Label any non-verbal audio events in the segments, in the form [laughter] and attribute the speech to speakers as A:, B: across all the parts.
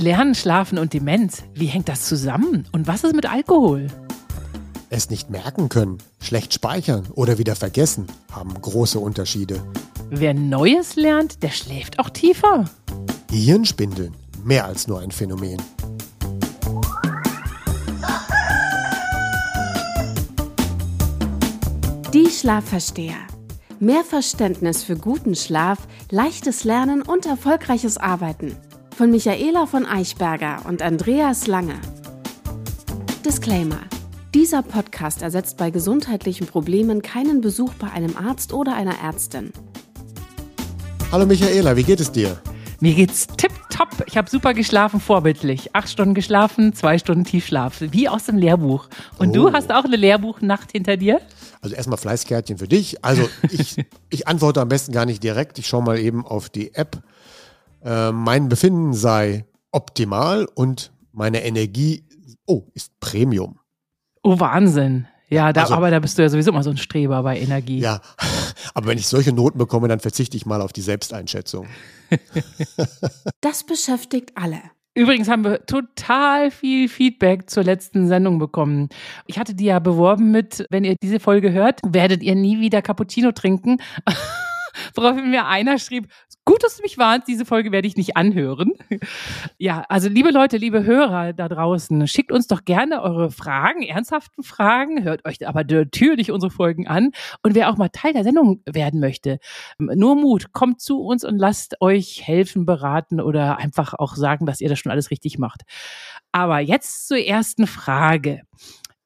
A: Lernen, Schlafen und Demenz, wie hängt das zusammen? Und was ist mit Alkohol?
B: Es nicht merken können, schlecht speichern oder wieder vergessen haben große Unterschiede.
A: Wer Neues lernt, der schläft auch tiefer.
B: Hirnspindeln, mehr als nur ein Phänomen.
C: Die Schlafversteher. Mehr Verständnis für guten Schlaf, leichtes Lernen und erfolgreiches Arbeiten. Von Michaela von Eichberger und Andreas Lange. Disclaimer. Dieser Podcast ersetzt bei gesundheitlichen Problemen keinen Besuch bei einem Arzt oder einer Ärztin.
B: Hallo Michaela, wie geht es dir?
A: Mir geht's tipptopp. Ich habe super geschlafen, vorbildlich. Acht Stunden geschlafen, zwei Stunden Tiefschlaf, wie aus dem Lehrbuch. Und
B: Oh.
A: du hast auch eine Lehrbuchnacht hinter dir?
B: Also erstmal Fleißkärtchen für dich. Also [laughs] ich, ich antworte am besten gar nicht direkt. Ich schaue mal eben auf die App. Äh, mein Befinden sei optimal und meine Energie, oh, ist Premium.
A: Oh, Wahnsinn. Ja, da,
B: Also-
A: aber da bist du ja sowieso immer so ein Streber bei Energie.
B: Ja, [laughs] aber wenn ich solche Noten bekomme, dann verzichte ich mal auf die Selbsteinschätzung. [laughs]
C: Das beschäftigt alle.
A: Übrigens haben wir total viel Feedback zur letzten Sendung bekommen. Ich hatte die ja beworben mit, wenn ihr diese Folge hört, werdet ihr nie wieder Cappuccino trinken. [laughs] Woraufhin mir einer schrieb, gut, dass du mich warnst, diese Folge werde ich nicht anhören. Ja, also liebe Leute, liebe Hörer da draußen, schickt uns doch gerne eure Fragen, ernsthaften Fragen, hört euch aber natürlich unsere Folgen an. Und wer auch mal Teil der Sendung werden möchte, nur Mut, kommt zu uns und lasst euch helfen, beraten oder einfach auch sagen, dass ihr das schon alles richtig macht. Aber jetzt zur ersten Frage.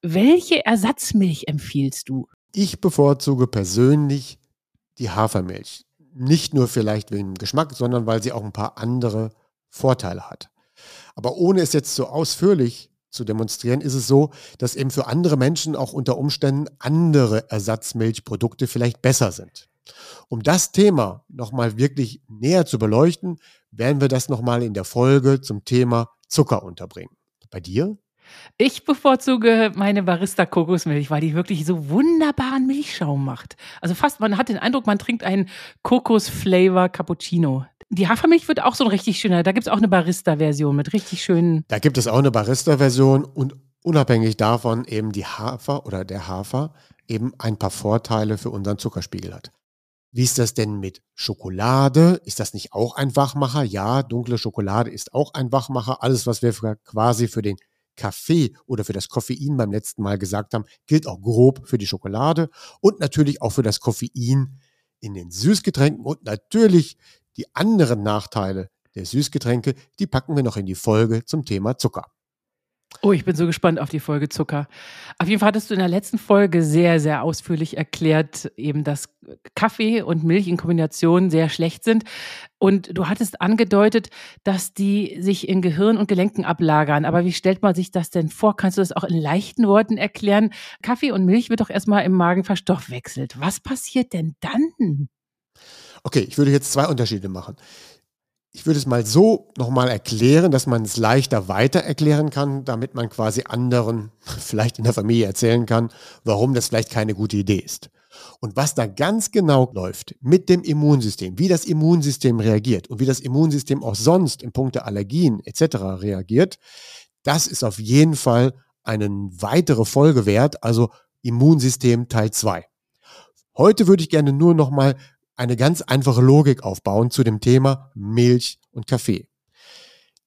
A: Welche Ersatzmilch empfiehlst du?
B: Ich bevorzuge persönlich die Hafermilch. Nicht nur vielleicht wegen dem Geschmack, sondern weil sie auch ein paar andere Vorteile hat. Aber ohne es jetzt so ausführlich zu demonstrieren, ist es so, dass eben für andere Menschen auch unter Umständen andere Ersatzmilchprodukte vielleicht besser sind. Um das Thema nochmal wirklich näher zu beleuchten, werden wir das nochmal in der Folge zum Thema Zucker unterbringen. Bei dir?
A: Ich bevorzuge meine Barista Kokosmilch, weil die wirklich so wunderbaren Milchschaum macht. Also fast, man hat den Eindruck, man trinkt einen Kokos-Flavor Cappuccino. Die Hafermilch wird auch so ein richtig schöner. Da gibt es auch eine Barista-Version mit richtig schönen.
B: Da gibt es auch eine Barista-Version und unabhängig davon eben die Hafer oder der Hafer eben ein paar Vorteile für unseren Zuckerspiegel hat. Wie ist das denn mit Schokolade? Ist das nicht auch ein Wachmacher? Ja, dunkle Schokolade ist auch ein Wachmacher. Alles, was wir quasi für den Kaffee oder für das Koffein beim letzten Mal gesagt haben, gilt auch grob für die Schokolade und natürlich auch für das Koffein in den Süßgetränken und natürlich die anderen Nachteile der Süßgetränke, die packen wir noch in die Folge zum Thema Zucker.
A: Oh, ich bin so gespannt auf die Folge Zucker. Auf jeden Fall hattest du in der letzten Folge sehr, sehr ausführlich erklärt, eben, dass Kaffee und Milch in Kombination sehr schlecht sind. Und du hattest angedeutet, dass die sich in Gehirn und Gelenken ablagern. Aber wie stellt man sich das denn vor? Kannst du das auch in leichten Worten erklären? Kaffee und Milch wird doch erstmal im Magen verstoffwechselt. Was passiert denn dann?
B: Okay, ich würde jetzt zwei Unterschiede machen. Ich würde es mal so nochmal erklären, dass man es leichter weiter erklären kann, damit man quasi anderen, [laughs] vielleicht in der Familie erzählen kann, warum das vielleicht keine gute Idee ist. Und was da ganz genau läuft mit dem Immunsystem, wie das Immunsystem reagiert und wie das Immunsystem auch sonst in puncto Allergien etc. reagiert, das ist auf jeden Fall eine weitere Folge wert, also Immunsystem Teil 2. Heute würde ich gerne nur nochmal eine ganz einfache Logik aufbauen zu dem Thema Milch und Kaffee.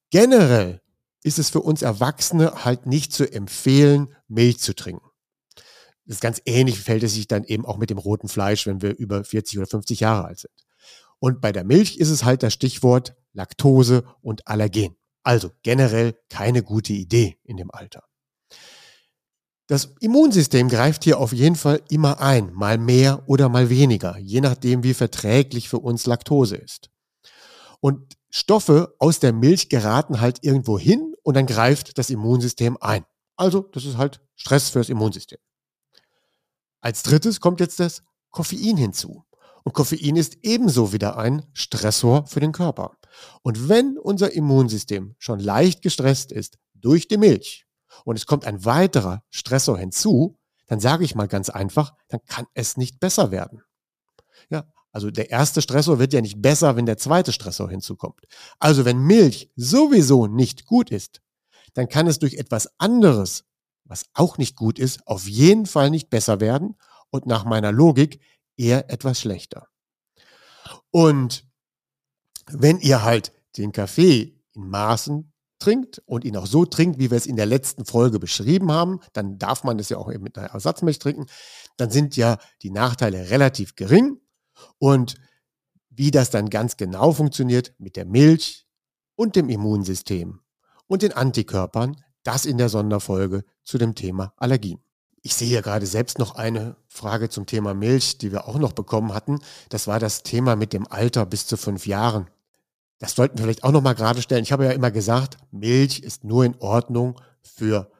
B: Generell ist es für uns Erwachsene halt nicht zu empfehlen, Milch zu trinken. Das ist ganz ähnlich fällt es sich dann eben auch mit dem roten Fleisch, wenn wir über 40 oder 50 Jahre alt sind. Und bei der Milch ist es halt das Stichwort Laktose und Allergen. Also generell keine gute Idee in dem Alter. Das Immunsystem greift hier auf jeden Fall immer ein, mal mehr oder mal weniger, je nachdem, wie verträglich für uns Laktose ist. Und Stoffe aus der Milch geraten halt irgendwo hin und dann greift das Immunsystem ein. Also, das ist halt Stress fürs Immunsystem. Als drittes kommt jetzt das Koffein hinzu. Und Koffein ist ebenso wieder ein Stressor für den Körper. Und wenn unser Immunsystem schon leicht gestresst ist durch die Milch und es kommt ein weiterer Stressor hinzu, dann sage ich mal ganz einfach, dann kann es nicht besser werden. Ja, Also der erste Stressor wird ja nicht besser, wenn der zweite Stressor hinzukommt. Also wenn Milch sowieso nicht gut ist, dann kann es durch etwas anderes, was auch nicht gut ist, auf jeden Fall nicht besser werden und nach meiner Logik eher etwas schlechter. Und wenn ihr halt den Kaffee in Maßen trinkt und ihn auch so trinkt, wie wir es in der letzten Folge beschrieben haben, dann darf man es ja auch eben mit einer Ersatzmilch trinken, dann sind ja die Nachteile relativ gering. Und wie das dann ganz genau funktioniert mit der Milch und dem Immunsystem und den Antikörpern, das in der Sonderfolge zu dem Thema Allergien. Ich sehe ja gerade selbst noch eine Frage zum Thema Milch, die wir auch noch bekommen hatten. Das war das Thema mit dem Alter bis zu fünf Jahren. Das sollten wir vielleicht auch noch mal gerade stellen. Ich habe ja immer gesagt, Milch ist nur in Ordnung für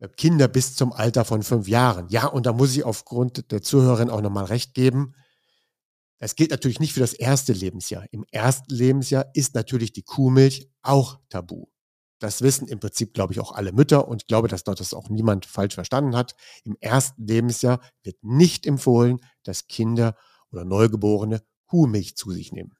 B: äh, Kinder bis zum Alter von fünf Jahren. Ja, und da muss ich aufgrund der Zuhörerin auch noch mal recht geben. Das gilt natürlich nicht für das erste Lebensjahr. Im ersten Lebensjahr ist natürlich die Kuhmilch auch tabu. Das wissen im Prinzip, glaube ich, auch alle Mütter und ich glaube, dass dort das auch niemand falsch verstanden hat. Im ersten Lebensjahr wird nicht empfohlen, dass Kinder oder Neugeborene Kuhmilch zu sich nehmen.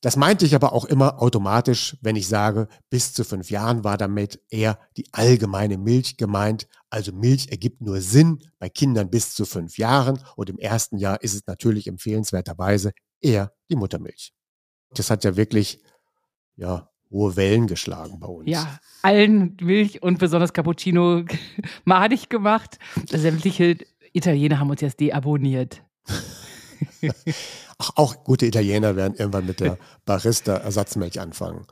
B: Das meinte ich aber auch immer automatisch, wenn ich sage, bis zu fünf Jahren war damit eher die allgemeine Milch gemeint. Also Milch ergibt nur Sinn bei Kindern bis zu fünf Jahren und im ersten Jahr ist es natürlich empfehlenswerterweise eher die Muttermilch. Das hat ja wirklich, ja, hohe Wellen geschlagen bei uns.
A: Ja, allen Milch und besonders Cappuccino [laughs] madig gemacht. Sämtliche Italiener haben uns jetzt deabonniert. [laughs] [laughs]
B: Ach, auch gute Italiener werden irgendwann mit der Barista-Ersatzmilch anfangen.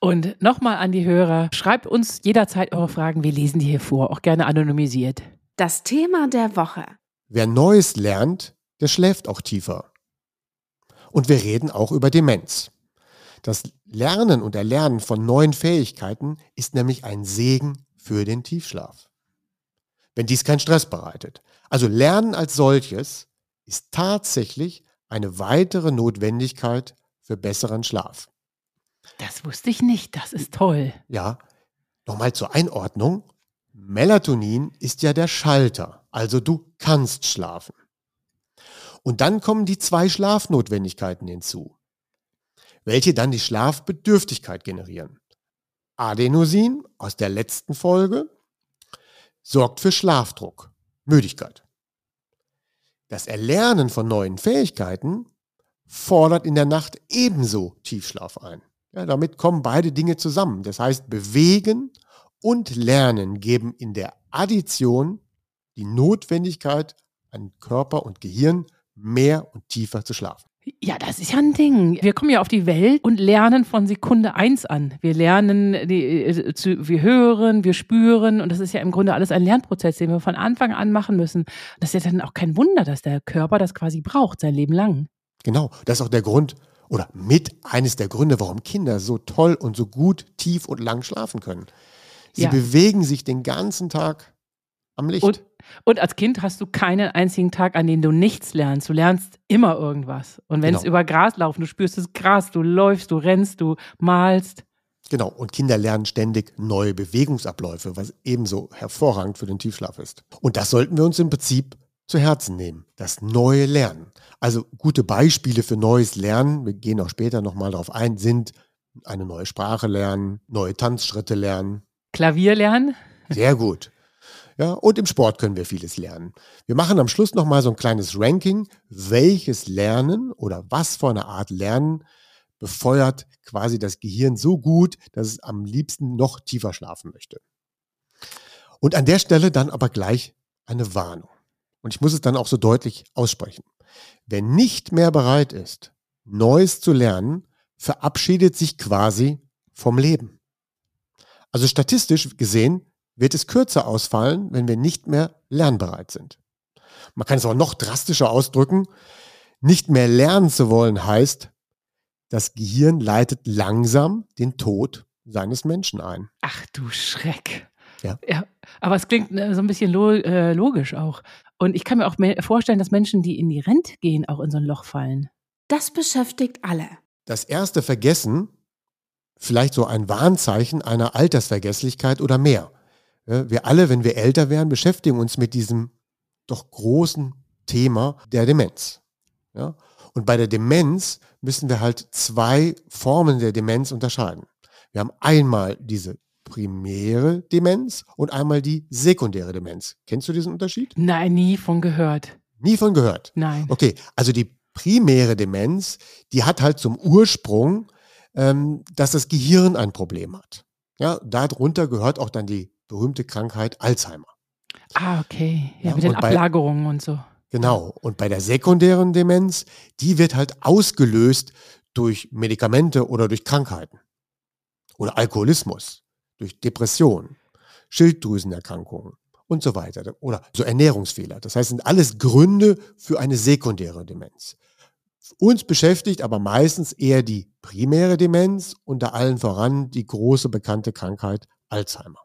A: Und nochmal an die Hörer, schreibt uns jederzeit eure Fragen, wir lesen die hier vor, auch gerne anonymisiert.
C: Das Thema der Woche.
B: Wer Neues lernt, der schläft auch tiefer. Und wir reden auch über Demenz. Das Lernen und Erlernen von neuen Fähigkeiten ist nämlich ein Segen für den Tiefschlaf. Wenn dies keinen Stress bereitet. Also Lernen als solches ist tatsächlich eine weitere Notwendigkeit für besseren Schlaf.
A: Das wusste ich nicht, das ist toll.
B: Ja, nochmal zur Einordnung. Melatonin ist ja der Schalter, also du kannst schlafen. Und dann kommen die zwei Schlafnotwendigkeiten hinzu, welche dann die Schlafbedürftigkeit generieren. Adenosin aus der letzten Folge sorgt für Schlafdruck, Müdigkeit. Das Erlernen von neuen Fähigkeiten fordert in der Nacht ebenso Tiefschlaf ein. Ja, damit kommen beide Dinge zusammen. Das heißt, bewegen und lernen geben in der Addition die Notwendigkeit, an Körper und Gehirn mehr und tiefer zu schlafen.
A: Ja, das ist ja ein Ding. Wir kommen ja auf die Welt und lernen von Sekunde eins an. Wir lernen, die, äh, zu, wir hören, wir spüren und das ist ja im Grunde alles ein Lernprozess, den wir von Anfang an machen müssen. Das ist ja dann auch kein Wunder, dass der Körper das quasi braucht, sein Leben lang.
B: Genau, das ist auch der Grund oder mit eines der Gründe, warum Kinder so toll und so gut, tief und lang schlafen können. Sie ja. bewegen sich den ganzen Tag am Licht.
A: Und, und, als Kind hast du keinen einzigen Tag, an dem du nichts lernst. Du lernst immer irgendwas. Und wenn genau. es über Gras laufen, du spürst das Gras, du läufst, du rennst, du malst.
B: Genau, und Kinder lernen ständig neue Bewegungsabläufe, was ebenso hervorragend für den Tiefschlaf ist. Und das sollten wir uns im Prinzip zu Herzen nehmen, das neue Lernen. Also gute Beispiele für neues Lernen, wir gehen auch später nochmal darauf ein, sind eine neue Sprache lernen, neue Tanzschritte lernen.
A: Klavier lernen?
B: Sehr gut. Ja, und im Sport können wir vieles lernen. Wir machen am Schluss nochmal so ein kleines Ranking, welches Lernen oder was für eine Art Lernen befeuert quasi das Gehirn so gut, dass es am liebsten noch tiefer schlafen möchte. Und an der Stelle dann aber gleich eine Warnung. Und ich muss es dann auch so deutlich aussprechen. Wer nicht mehr bereit ist, Neues zu lernen, verabschiedet sich quasi vom Leben. Also statistisch gesehen wird es kürzer ausfallen, wenn wir nicht mehr lernbereit sind. Man kann es auch noch drastischer ausdrücken. Nicht mehr lernen zu wollen heißt, das Gehirn leitet langsam den Tod seines Menschen ein.
A: Ach du Schreck. Ja. ja aber es klingt äh, so ein bisschen äh, logisch auch. Und ich kann mir auch vorstellen, dass Menschen, die in die Rente gehen, auch in so ein Loch fallen.
C: Das beschäftigt alle.
B: Das erste Vergessen, vielleicht so ein Warnzeichen einer Altersvergesslichkeit oder mehr. Wir alle, wenn wir älter werden, beschäftigen uns mit diesem doch großen Thema der Demenz. Ja? Und bei der Demenz müssen wir halt zwei Formen der Demenz unterscheiden. Wir haben einmal diese primäre Demenz und einmal die sekundäre Demenz. Kennst du diesen Unterschied?
A: Nein, nie von gehört.
B: Nie von gehört.
A: Nein.
B: Okay, also die primäre Demenz, die hat halt zum Ursprung, ähm, dass das Gehirn ein Problem hat. Ja, darunter gehört auch dann die berühmte Krankheit Alzheimer.
A: Ah, okay. Ja,
B: Ja,
A: mit den
B: und bei-
A: Ablagerungen und so.
B: Genau. Und bei der sekundären Demenz, die wird halt ausgelöst durch Medikamente oder durch Krankheiten. Oder Alkoholismus, durch Depression, Schilddrüsenerkrankungen und so weiter. Oder so Ernährungsfehler. Das heißt, sind alles Gründe für eine sekundäre Demenz. Uns beschäftigt aber meistens eher die primäre Demenz, unter allen voran die große bekannte Krankheit Alzheimer.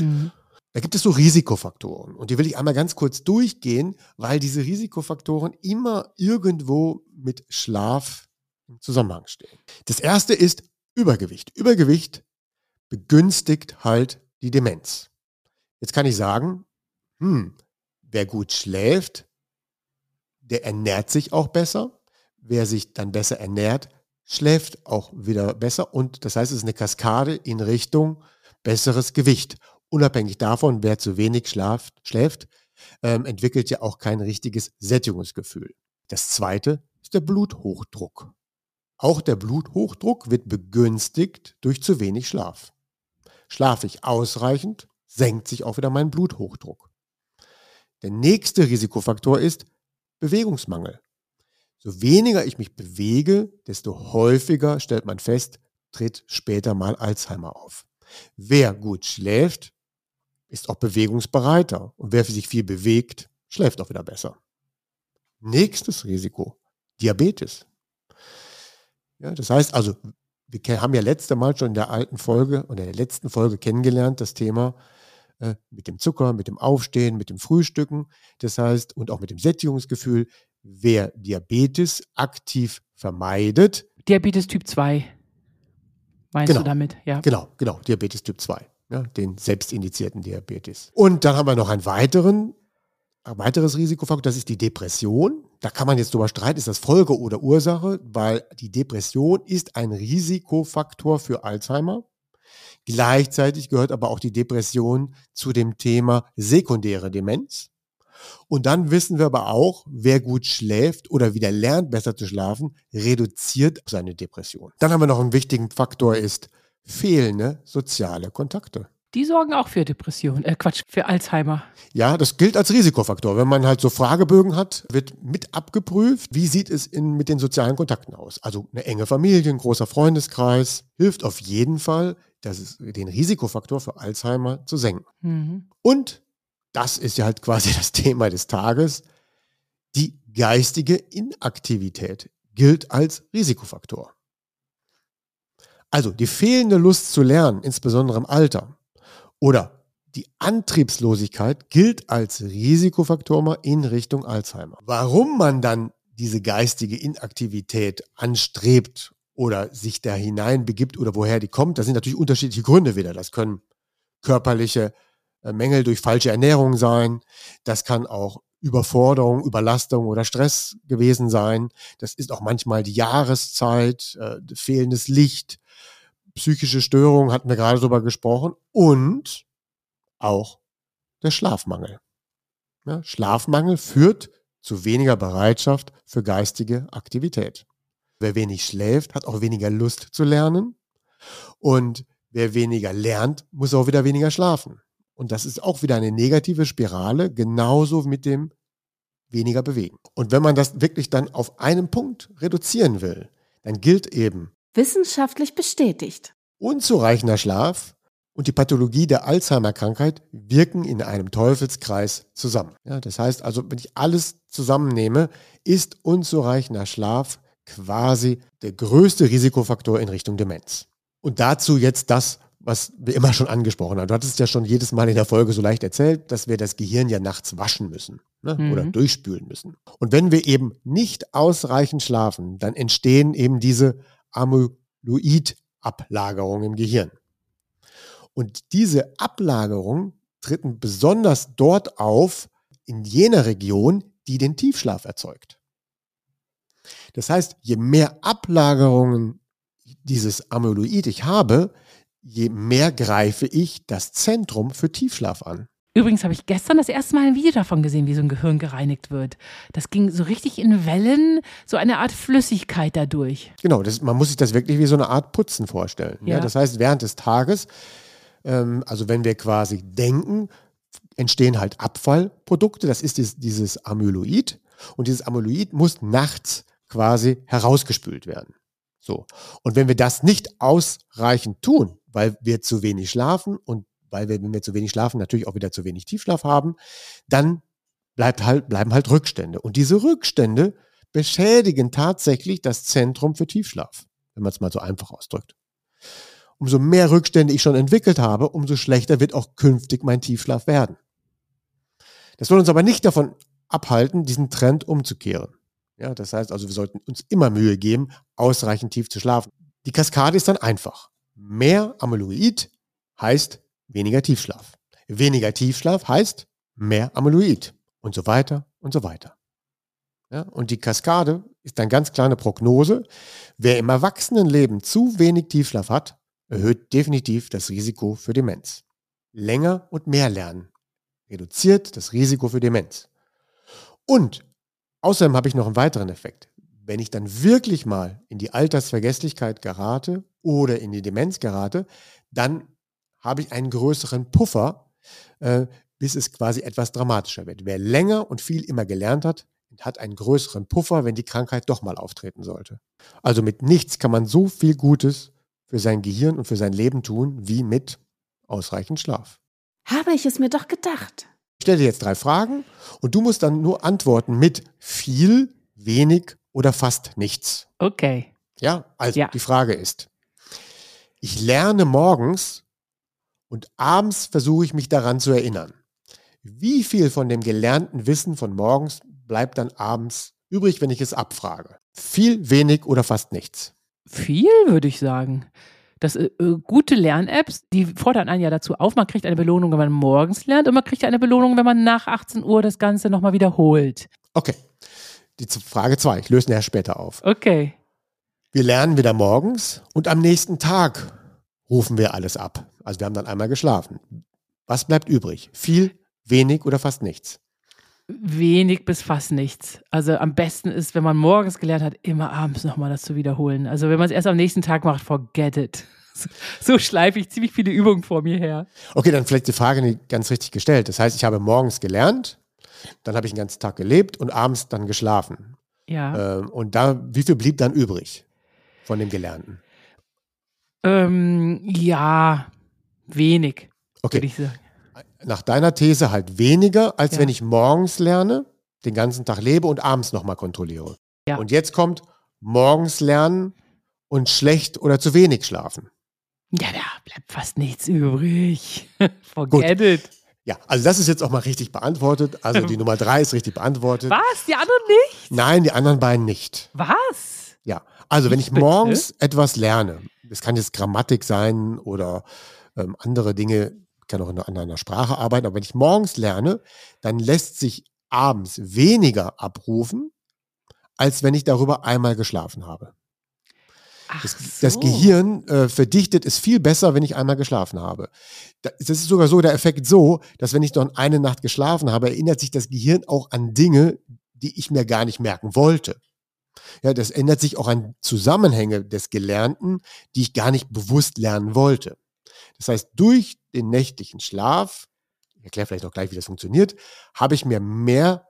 A: Mhm.
B: Da gibt es so Risikofaktoren und die will ich einmal ganz kurz durchgehen, weil diese Risikofaktoren immer irgendwo mit Schlaf im Zusammenhang stehen. Das erste ist Übergewicht. Übergewicht begünstigt halt die Demenz. Jetzt kann ich sagen, hm, wer gut schläft, der ernährt sich auch besser. Wer sich dann besser ernährt, schläft auch wieder besser. Und das heißt, es ist eine Kaskade in Richtung besseres Gewicht unabhängig davon, wer zu wenig schlaft, schläft, ähm, entwickelt ja auch kein richtiges Sättigungsgefühl. Das zweite ist der Bluthochdruck. Auch der Bluthochdruck wird begünstigt durch zu wenig Schlaf. Schlafe ich ausreichend, senkt sich auch wieder mein Bluthochdruck. Der nächste Risikofaktor ist Bewegungsmangel. So weniger ich mich bewege, desto häufiger stellt man fest, tritt später mal Alzheimer auf. Wer gut schläft, ist auch bewegungsbereiter. Und wer sich viel bewegt, schläft auch wieder besser. Nächstes Risiko, Diabetes. Ja, das heißt also, wir haben ja letzte Mal schon in der alten Folge und in der letzten Folge kennengelernt, das Thema äh, mit dem Zucker, mit dem Aufstehen, mit dem Frühstücken. Das heißt, und auch mit dem Sättigungsgefühl, wer Diabetes aktiv vermeidet,
A: Diabetes Typ 2. Meinst
B: Genau.
A: du damit? Ja.
B: Genau, genau, Diabetes Typ 2, ja, den selbstindizierten Diabetes. Und dann haben wir noch einen weiteren, ein weiteres Risikofaktor, das ist die Depression. Da kann man jetzt drüber streiten, ist das Folge oder Ursache, weil die Depression ist ein Risikofaktor für Alzheimer. Gleichzeitig gehört aber auch die Depression zu dem Thema sekundäre Demenz. Und dann wissen wir aber auch, wer gut schläft oder wieder lernt, besser zu schlafen, reduziert seine Depression. Dann haben wir noch einen wichtigen Faktor, ist fehlende soziale Kontakte.
A: Die sorgen auch für Depression. Äh, Quatsch, für Alzheimer.
B: Ja, das gilt als Risikofaktor. Wenn man halt so Fragebögen hat, wird mit abgeprüft, wie sieht es in, mit den sozialen Kontakten aus. Also eine enge Familie, ein großer Freundeskreis hilft auf jeden Fall, das ist, den Risikofaktor für Alzheimer zu senken.
A: Mhm.
B: Und das ist ja halt [laughs] quasi das Thema des Tages. Die geistige Inaktivität gilt als Risikofaktor. Also die fehlende Lust zu lernen, insbesondere im Alter, oder die Antriebslosigkeit gilt als Risikofaktor mal in Richtung Alzheimer. Warum man dann diese geistige Inaktivität anstrebt oder sich da hineinbegibt oder woher die kommt, das sind natürlich unterschiedliche Gründe wieder. Das können körperliche äh, Mängel durch falsche Ernährung sein. Das kann auch Überforderung, Überlastung oder Stress gewesen sein. Das ist auch manchmal die Jahreszeit, äh, fehlendes Licht, psychische Störungen, hatten wir gerade drüber gesprochen, und auch der Schlafmangel. Ja, Schlafmangel führt zu weniger Bereitschaft für geistige Aktivität. Wer wenig schläft, hat auch weniger Lust zu lernen. Und wer weniger lernt, muss auch wieder weniger schlafen. Und das ist auch wieder eine negative Spirale, genauso mit dem weniger bewegen. Und wenn man das wirklich dann auf einen Punkt reduzieren will, dann gilt eben
C: Wissenschaftlich bestätigt.
B: unzureichender Schlaf und die Pathologie der Alzheimer-Krankheit wirken in einem Teufelskreis zusammen. Ja, das heißt also, wenn ich alles zusammennehme, ist unzureichender Schlaf quasi der größte Risikofaktor in Richtung Demenz. Und dazu jetzt das, was wir immer schon angesprochen haben. Du hattest ja schon jedes Mal in der Folge so leicht erzählt, dass wir das Gehirn ja nachts waschen müssen ne?
A: Mhm.
B: oder durchspülen müssen. Und wenn wir eben nicht ausreichend schlafen, dann entstehen eben diese Amyloid-Ablagerungen im Gehirn. Und diese Ablagerungen treten besonders dort auf, in jener Region, die den Tiefschlaf erzeugt. Das heißt, je mehr Ablagerungen dieses Amyloid ich habe, je mehr greife ich das Zentrum für Tiefschlaf an.
A: Übrigens habe ich gestern das erste Mal ein Video davon gesehen, wie so ein Gehirn gereinigt wird. Das ging so richtig in Wellen, so eine Art Flüssigkeit dadurch.
B: Genau, das, man muss sich das wirklich wie so eine Art Putzen vorstellen. Ja. ja das heißt, während des Tages, ähm, also wenn wir quasi denken, entstehen halt Abfallprodukte. Das ist dieses, dieses Amyloid. Und dieses Amyloid muss nachts quasi herausgespült werden. So. Und wenn wir das nicht ausreichend tun, weil wir zu wenig schlafen und weil wir, wenn wir zu wenig schlafen, natürlich auch wieder zu wenig Tiefschlaf haben, dann bleibt halt, bleiben halt Rückstände. Und diese Rückstände beschädigen tatsächlich das Zentrum für Tiefschlaf, wenn man es mal so einfach ausdrückt. Umso mehr Rückstände ich schon entwickelt habe, umso schlechter wird auch künftig mein Tiefschlaf werden. Das soll uns aber nicht davon abhalten, diesen Trend umzukehren. Ja, das heißt also, wir sollten uns immer Mühe geben, ausreichend tief zu schlafen. Die Kaskade ist dann einfach. Mehr Amyloid heißt weniger Tiefschlaf. Weniger Tiefschlaf heißt mehr Amyloid und so weiter und so weiter. Ja, und die Kaskade ist dann ganz klar eine Prognose. Wer im Erwachsenenleben zu wenig Tiefschlaf hat, erhöht definitiv das Risiko für Demenz. Länger und mehr lernen reduziert das Risiko für Demenz. Und außerdem habe ich noch einen weiteren Effekt. Wenn ich dann wirklich mal in die Altersvergesslichkeit gerate oder in die Demenz gerate, dann habe ich einen größeren Puffer, äh, bis es quasi etwas dramatischer wird. Wer länger und viel immer gelernt hat, hat einen größeren Puffer, wenn die Krankheit doch mal auftreten sollte. Also mit nichts kann man so viel Gutes für sein Gehirn und für sein Leben tun, wie mit ausreichend Schlaf.
C: Habe ich es mir doch gedacht.
B: Ich stelle dir jetzt drei Fragen und du musst dann nur antworten mit viel, wenig oder fast nichts.
A: Okay.
B: Ja, also ja. die Frage ist, ich lerne morgens und abends versuche ich mich daran zu erinnern. Wie viel von dem gelernten Wissen von morgens bleibt dann abends übrig, wenn ich es abfrage? Viel, wenig oder fast nichts?
A: Viel, würde ich sagen. Das äh, äh, gute Lern-Apps, die fordern einen ja dazu auf, man kriegt eine Belohnung, wenn man morgens lernt und man kriegt eine Belohnung, wenn man nach 18 Uhr das Ganze nochmal wiederholt.
B: Okay. Die Frage zwei, ich löse nachher später auf.
A: Okay.
B: Wir lernen wieder morgens und am nächsten Tag rufen wir alles ab. Also wir haben dann einmal geschlafen. Was bleibt übrig? Viel, wenig oder fast nichts?
A: Wenig bis fast nichts. Also am besten ist, wenn man morgens gelernt hat, immer abends nochmal das zu wiederholen. Also wenn man es erst am nächsten Tag macht, forget it. [laughs] So schleife ich ziemlich viele Übungen vor mir her.
B: Okay, dann vielleicht die Frage nicht ganz richtig gestellt. Das heißt, ich habe morgens gelernt, dann habe ich den ganzen Tag gelebt und abends dann geschlafen.
A: Ja.
B: Ähm, und da, wie viel blieb dann übrig von dem Gelernten?
A: Ähm, ja, wenig. Okay.
B: Nach deiner These halt weniger, als ja. wenn ich morgens lerne, den ganzen Tag lebe und abends nochmal kontrolliere. Ja. Und jetzt kommt morgens lernen und schlecht oder zu wenig schlafen.
A: Ja, da bleibt fast nichts übrig. [laughs] Forget Gut. it.
B: Ja, also das ist jetzt auch mal richtig beantwortet. Also die [laughs] Nummer drei ist richtig beantwortet.
A: Was? Die anderen nicht?
B: Nein, die anderen beiden nicht.
A: Was?
B: Ja, also wenn ich morgens etwas lerne, es kann jetzt Grammatik sein oder ähm, andere Dinge, kann auch in einer, einer Sprache arbeiten, aber wenn ich morgens lerne, dann lässt sich abends weniger abrufen, als wenn ich darüber einmal geschlafen habe. Das, so. das, Gehirn äh, verdichtet es viel besser, wenn ich einmal geschlafen habe. Das ist sogar so der Effekt so, dass wenn ich dann eine Nacht geschlafen habe, erinnert sich das Gehirn auch an Dinge, die ich mir gar nicht merken wollte. Ja, das ändert sich auch an Zusammenhänge des Gelernten, die ich gar nicht bewusst lernen wollte. Das heißt, durch den nächtlichen Schlaf, ich erkläre vielleicht auch gleich, wie das funktioniert, habe ich mir mehr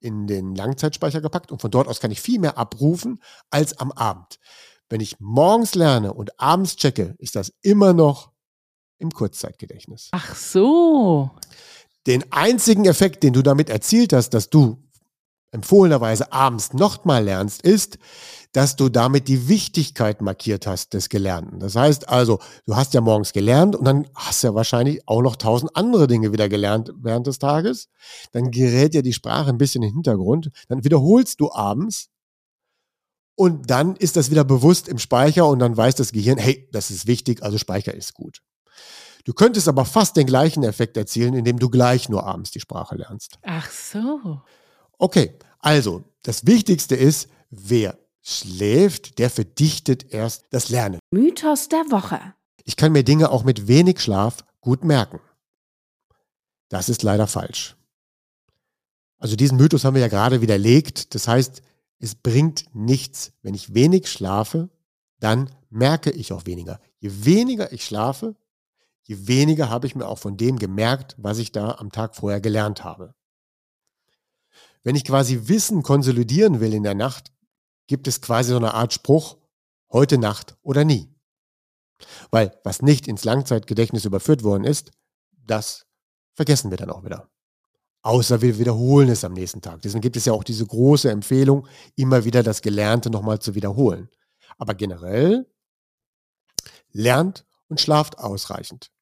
B: in den Langzeitspeicher gepackt und von dort aus kann ich viel mehr abrufen als am Abend. Wenn ich morgens lerne und abends checke, ist das immer noch im Kurzzeitgedächtnis.
A: Ach so.
B: Den einzigen Effekt, den du damit erzielt hast, dass du empfohlenerweise abends nochmal lernst, ist, dass du damit die Wichtigkeit markiert hast des Gelernten. Das heißt also, du hast ja morgens gelernt und dann hast du ja wahrscheinlich auch noch tausend andere Dinge wieder gelernt während des Tages. Dann gerät ja die Sprache ein bisschen in den Hintergrund. Dann wiederholst du abends und dann ist das wieder bewusst im Speicher und dann weiß das Gehirn, hey, das ist wichtig, also Speicher ist gut. Du könntest aber fast den gleichen Effekt erzielen, indem du gleich nur abends die Sprache lernst.
A: Ach so.
B: Okay, also das Wichtigste ist, wer schläft, der verdichtet erst das Lernen.
C: Mythos der Woche.
B: Ich kann mir Dinge auch mit wenig Schlaf gut merken. Das ist leider falsch. Also diesen Mythos haben wir ja gerade widerlegt. Das heißt, es bringt nichts. Wenn ich wenig schlafe, dann merke ich auch weniger. Je weniger ich schlafe, je weniger habe ich mir auch von dem gemerkt, was ich da am Tag vorher gelernt habe. Wenn ich quasi Wissen konsolidieren will in der Nacht, gibt es quasi so eine Art Spruch, heute Nacht oder nie. Weil was nicht ins Langzeitgedächtnis überführt worden ist, das vergessen wir dann auch wieder. Außer wir wiederholen es am nächsten Tag. Deswegen gibt es ja auch diese große Empfehlung, immer wieder das Gelernte nochmal zu wiederholen. Aber generell lernt und schlaft ausreichend.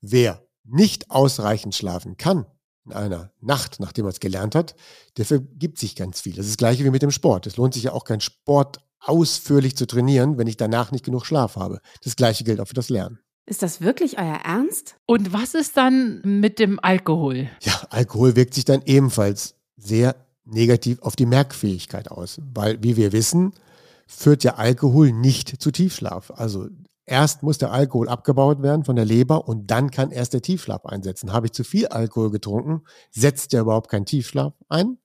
B: Wer nicht ausreichend schlafen kann in einer Nacht, nachdem er es gelernt hat, der vergibt sich ganz viel. Das ist das gleiche wie mit dem Sport. Es lohnt sich ja auch kein Sport ausführlich zu trainieren, wenn ich danach nicht genug Schlaf habe. Das gleiche gilt auch für das Lernen.
C: Ist das wirklich euer Ernst?
A: Und was ist dann mit dem Alkohol?
B: Ja, Alkohol wirkt sich dann ebenfalls sehr negativ auf die Merkfähigkeit aus, weil, wie wir wissen, führt ja Alkohol nicht zu Tiefschlaf. Also erst muss der Alkohol abgebaut werden von der Leber und dann kann erst der Tiefschlaf einsetzen. Habe ich zu viel Alkohol getrunken, setzt ja überhaupt kein Tiefschlaf ein.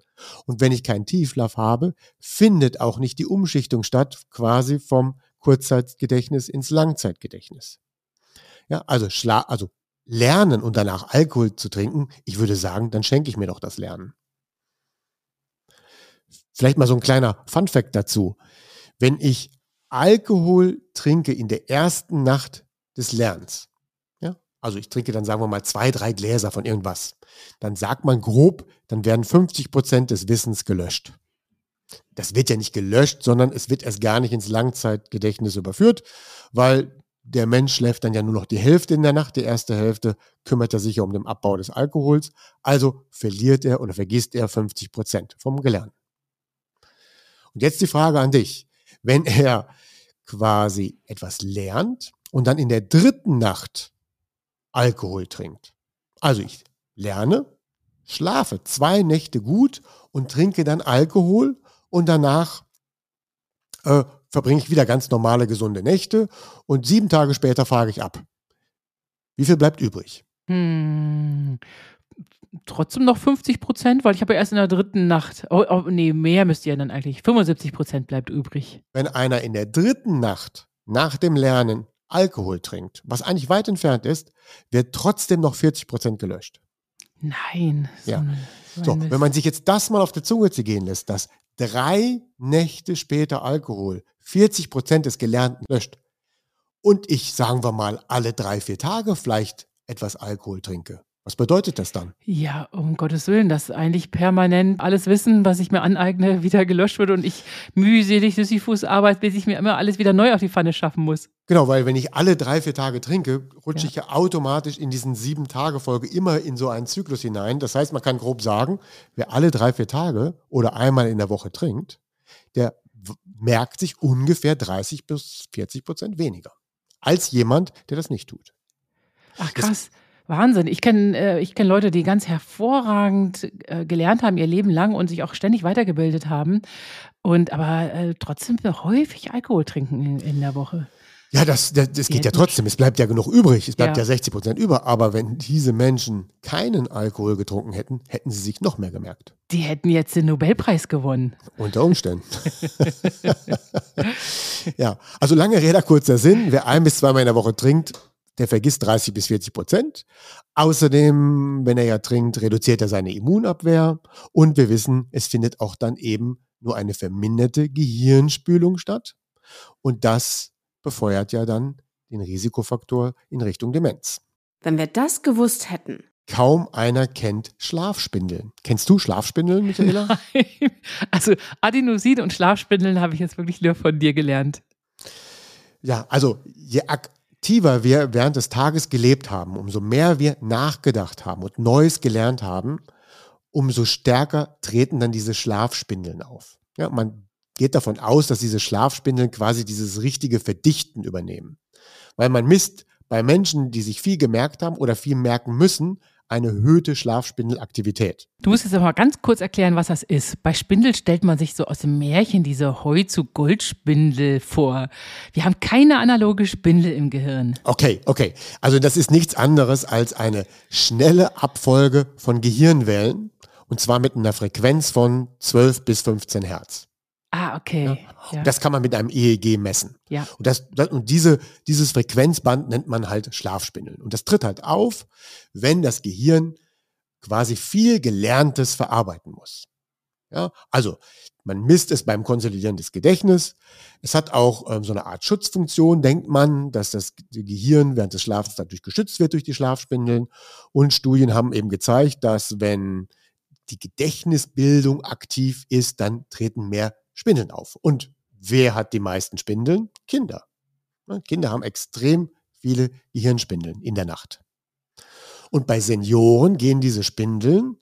B: Und wenn ich keinen Tiefschlaf habe, findet auch nicht die Umschichtung statt, quasi vom Kurzzeitgedächtnis ins Langzeitgedächtnis. Ja, also, Schla also lernen und danach Alkohol zu trinken, ich würde sagen, dann schenke ich mir doch das Lernen. Vielleicht mal so ein kleiner Fun fact dazu. Wenn ich Alkohol trinke in der ersten Nacht des Lernens, ja, also ich trinke dann sagen wir mal zwei, drei Gläser von irgendwas, dann sagt man grob, dann werden 50 Prozent des Wissens gelöscht. Das wird ja nicht gelöscht, sondern es wird erst gar nicht ins Langzeitgedächtnis überführt, weil der Mensch schläft dann ja nur noch die Hälfte in der Nacht, die erste Hälfte kümmert er sich ja um den Abbau des Alkohols, also verliert er oder vergisst er 50 Prozent vom Gelernten. Und jetzt die Frage an dich. Wenn er quasi etwas lernt und dann in der dritten Nacht Alkohol trinkt. Also ich lerne, schlafe zwei Nächte gut und trinke dann Alkohol und danach äh, verbringe ich wieder ganz normale, gesunde Nächte und sieben Tage später fahre ich ab. Wie viel bleibt übrig?
A: Hm, trotzdem noch 50 Prozent, weil ich habe ja erst in der dritten Nacht, oh, oh, nee, mehr müsst ihr dann eigentlich, 75 Prozent bleibt übrig.
B: Wenn einer in der dritten Nacht nach dem Lernen Alkohol trinkt, was eigentlich weit entfernt ist, wird trotzdem noch 40 Prozent gelöscht.
A: Nein.
B: So ja. So, wenn man sich jetzt das mal auf der Zunge zu gehen lässt, dass drei Nächte später Alkohol 40 Prozent des Gelernten löscht und ich, sagen wir mal, alle drei, vier Tage vielleicht etwas Alkohol trinke, was bedeutet das dann?
A: Ja, um Gottes Willen, dass eigentlich permanent alles Wissen, was ich mir aneigne, [laughs] wieder gelöscht wird und ich mühselig Sisyphus arbeite, bis ich mir immer alles wieder neu auf die Pfanne schaffen muss.
B: Genau, weil wenn ich alle drei, vier Tage trinke, rutsche ja. ich ja automatisch in diesen sieben Tage Folge immer in so einen Zyklus hinein. Das heißt, man kann grob sagen, wer alle drei, vier Tage oder einmal in der Woche trinkt, der merkt sich ungefähr 30 bis 40 Prozent weniger als jemand, der das nicht tut.
A: Ach krass. Das, Wahnsinn. Ich kenne äh, ich kenn Leute, die ganz hervorragend äh, gelernt haben ihr Leben lang und sich auch ständig weitergebildet haben und aber äh, trotzdem häufig Alkohol trinken in, in der Woche.
B: Ja, das, das, das geht ja trotzdem. Es bleibt ja genug übrig. Es bleibt ja, ja 60 Prozent über. Aber wenn diese Menschen keinen Alkohol getrunken hätten, hätten sie sich noch mehr gemerkt.
A: Die hätten jetzt den Nobelpreis gewonnen.
B: Unter Umständen. [laughs] ja, also lange Rede, kurzer Sinn. Wer ein bis zweimal in der Woche trinkt, der vergisst 30 bis 40 Prozent. Außerdem, wenn er ja trinkt, reduziert er seine Immunabwehr. Und wir wissen, es findet auch dann eben nur eine verminderte Gehirnspülung statt. Und das befeuert ja dann den Risikofaktor in Richtung Demenz.
C: Wenn wir das gewusst hätten.
B: Kaum einer kennt Schlafspindeln. Kennst du Schlafspindeln, Michaela? [laughs]
A: Nein. Also Adenosin und Schlafspindeln habe ich jetzt wirklich nur von dir gelernt.
B: Ja, also je aktiver wir während des Tages gelebt haben, umso mehr wir nachgedacht haben und Neues gelernt haben, umso stärker treten dann diese Schlafspindeln auf. Ja, man geht davon aus, dass diese Schlafspindeln quasi dieses richtige Verdichten übernehmen. Weil man misst bei Menschen, die sich viel gemerkt haben oder viel merken müssen, eine erhöhte Schlafspindelaktivität.
A: Du musst jetzt aber mal ganz kurz erklären, was das ist. Bei Spindel stellt man sich so aus dem Märchen diese Heu zu Goldspindel vor. Wir haben keine analoge Spindel im Gehirn.
B: Okay, okay. Also das ist nichts anderes als eine schnelle Abfolge von Gehirnwellen und zwar mit einer Frequenz von 12 bis 15 Hertz.
A: Ah, okay.
B: Ja. Das kann man mit einem EEG messen.
A: Ja.
B: Und, das, das, und diese, dieses Frequenzband nennt man halt Schlafspindeln. Und das tritt halt auf, wenn das Gehirn quasi viel Gelerntes verarbeiten muss. Ja, also man misst es beim Konsolidieren des Gedächtnisses. Es hat auch ähm, so eine Art Schutzfunktion, denkt man, dass das Gehirn während des Schlafens dadurch geschützt wird durch die Schlafspindeln. Und Studien haben eben gezeigt, dass wenn die Gedächtnisbildung aktiv ist, dann treten mehr Spindeln auf. Und wer hat die meisten Spindeln? Kinder. Ne, Kinder haben extrem viele Gehirnspindeln in der Nacht. Und bei Senioren gehen diese Spindeln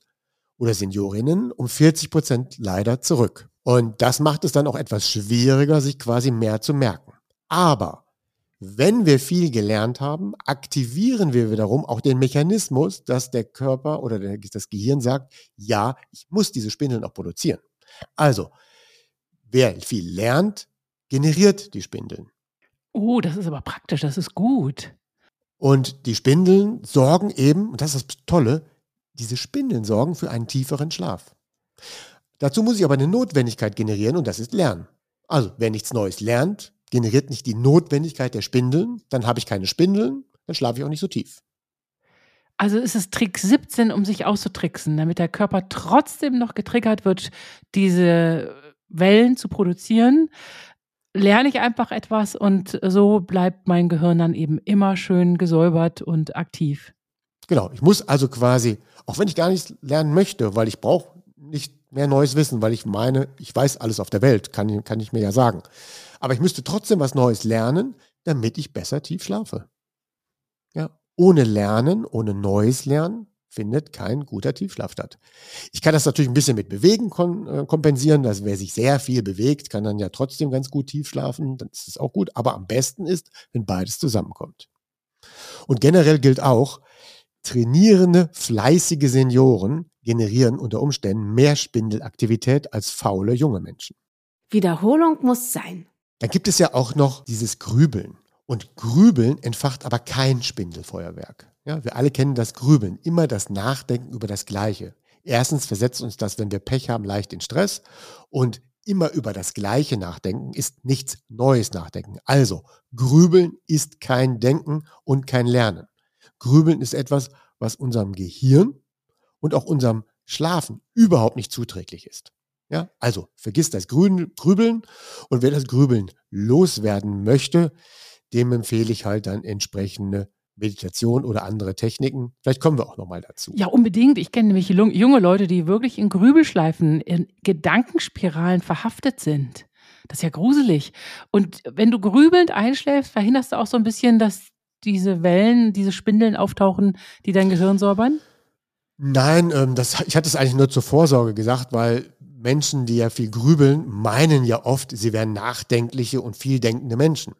B: oder Seniorinnen um 40 Prozent leider zurück. Und das macht es dann auch etwas schwieriger, sich quasi mehr zu merken. Aber wenn wir viel gelernt haben, aktivieren wir wiederum auch den Mechanismus, dass der Körper oder das Gehirn sagt, ja, ich muss diese Spindeln auch produzieren. Also, Wer viel lernt, generiert die Spindeln.
A: Oh, das ist aber praktisch, das ist gut.
B: Und die Spindeln sorgen eben, und das ist das Tolle, diese Spindeln sorgen für einen tieferen Schlaf. Dazu muss ich aber eine Notwendigkeit generieren und das ist Lernen. Also, wer nichts Neues lernt, generiert nicht die Notwendigkeit der Spindeln, dann habe ich keine Spindeln, dann schlafe ich auch nicht so tief.
A: Also ist es Trick 17, um sich auszutricksen, damit der Körper trotzdem noch getriggert wird, diese Wellen zu produzieren, lerne ich einfach etwas und so bleibt mein Gehirn dann eben immer schön gesäubert und aktiv.
B: Genau, ich muss also quasi, auch wenn ich gar nichts lernen möchte, weil ich brauche nicht mehr neues Wissen, weil ich meine, ich weiß alles auf der Welt, kann, kann ich mir ja sagen. Aber ich müsste trotzdem was Neues lernen, damit ich besser tief schlafe. Ja, ohne Lernen, ohne Neues Lernen findet kein guter Tiefschlaf statt. Ich kann das natürlich ein bisschen mit Bewegen äh, kompensieren. dass wer sich sehr viel bewegt, kann dann ja trotzdem ganz gut tief schlafen. Dann ist es auch gut. Aber am besten ist, wenn beides zusammenkommt. Und generell gilt auch, trainierende, fleißige Senioren generieren unter Umständen mehr Spindelaktivität als faule junge Menschen.
C: Wiederholung muss sein.
B: Dann gibt es ja auch noch dieses Grübeln. Und Grübeln entfacht aber kein Spindelfeuerwerk. Ja, wir alle kennen das Grübeln, immer das Nachdenken über das Gleiche. Erstens versetzt uns das, wenn wir Pech haben, leicht in Stress und immer über das Gleiche nachdenken ist nichts Neues nachdenken. Also, Grübeln ist kein Denken und kein Lernen. Grübeln ist etwas, was unserem Gehirn und auch unserem Schlafen überhaupt nicht zuträglich ist. Ja, also vergiss das Grübeln und wer das Grübeln loswerden möchte, dem empfehle ich halt dann entsprechende Meditation oder andere Techniken. Vielleicht kommen wir auch nochmal dazu.
A: Ja, unbedingt. Ich kenne nämlich junge Leute, die wirklich in Grübelschleifen, in Gedankenspiralen verhaftet sind. Das ist ja gruselig. Und wenn du grübelnd einschläfst, verhinderst du auch so ein bisschen, dass diese Wellen, diese Spindeln auftauchen, die dein Gehirn säubern?
B: Nein, ähm, das, ich hatte es eigentlich nur zur Vorsorge gesagt, weil Menschen, die ja viel grübeln, meinen ja oft, sie wären nachdenkliche und vieldenkende Menschen.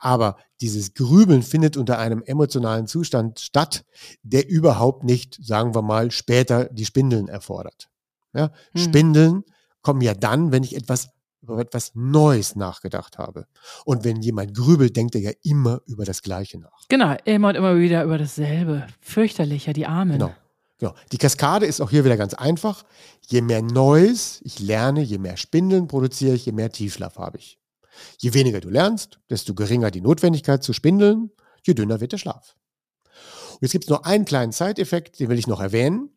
B: Aber dieses Grübeln findet unter einem emotionalen Zustand statt, der überhaupt nicht, sagen wir mal, später die Spindeln erfordert. Ja? Hm. Spindeln kommen ja dann, wenn ich etwas über etwas Neues nachgedacht habe. Und wenn jemand grübelt, denkt er ja immer über das Gleiche nach.
A: Genau, immer und immer wieder über dasselbe. Fürchterlicher, die Armen.
B: Genau. Genau. Die Kaskade ist auch hier wieder ganz einfach. Je mehr Neues ich lerne, je mehr Spindeln produziere ich, je mehr Tiefschlaf habe ich. Je weniger du lernst, desto geringer die Notwendigkeit zu spindeln, je dünner wird der Schlaf. Und jetzt gibt es noch einen kleinen Zeiteffekt, den will ich noch erwähnen,